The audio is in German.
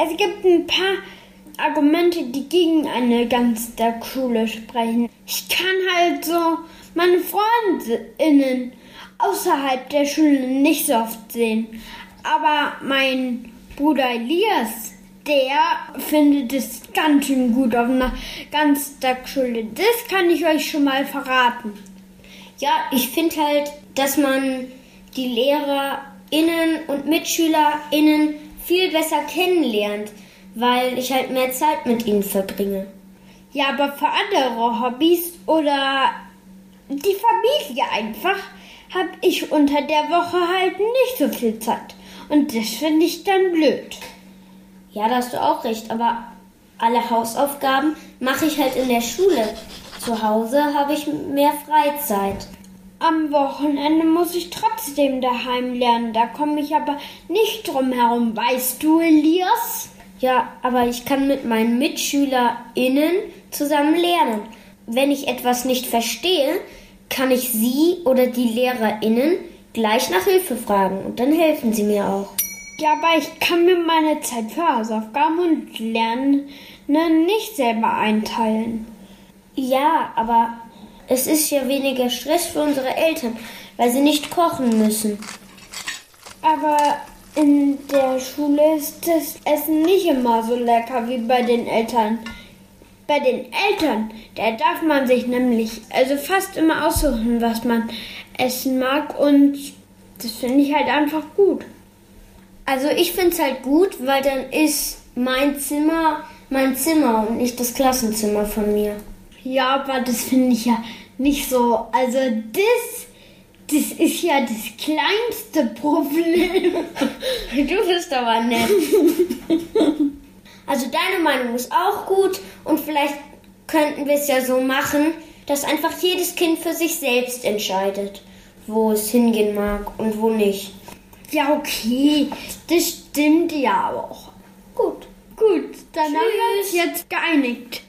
Es gibt ein paar Argumente, die gegen eine Ganztagsschule sprechen. Ich kann halt so meine Freundinnen außerhalb der Schule nicht so oft sehen. Aber mein Bruder Elias, der findet es ganz schön gut auf einer Ganztagsschule. Das kann ich euch schon mal verraten. Ja, ich finde halt, dass man die LehrerInnen und MitschülerInnen viel besser kennenlernt, weil ich halt mehr Zeit mit ihnen verbringe. Ja, aber für andere Hobbys oder die Familie einfach habe ich unter der Woche halt nicht so viel Zeit. Und das finde ich dann blöd. Ja, da hast du auch recht, aber alle Hausaufgaben mache ich halt in der Schule. Zu Hause habe ich mehr Freizeit. Am Wochenende muss ich trotzdem daheim lernen. Da komme ich aber nicht drum herum. Weißt du, Elias? Ja, aber ich kann mit meinen MitschülerInnen zusammen lernen. Wenn ich etwas nicht verstehe, kann ich sie oder die LehrerInnen gleich nach Hilfe fragen und dann helfen sie mir auch. Ja, aber ich kann mir meine Zeit für Hausaufgaben und Lernen nicht selber einteilen. Ja, aber es ist ja weniger Stress für unsere Eltern, weil sie nicht kochen müssen. Aber in der Schule ist das Essen nicht immer so lecker wie bei den Eltern. Bei den Eltern, da darf man sich nämlich also fast immer aussuchen, was man essen mag und das finde ich halt einfach gut. Also ich finde es halt gut, weil dann ist mein Zimmer mein Zimmer und nicht das Klassenzimmer von mir. Ja, aber das finde ich ja nicht so. Also das, das ist ja das kleinste Problem. Du bist aber nett. Also deine Meinung ist auch gut und vielleicht könnten wir es ja so machen, dass einfach jedes Kind für sich selbst entscheidet, wo es hingehen mag und wo nicht. Ja, okay, das stimmt ja auch. Gut. Gut, dann haben wir uns jetzt geeinigt.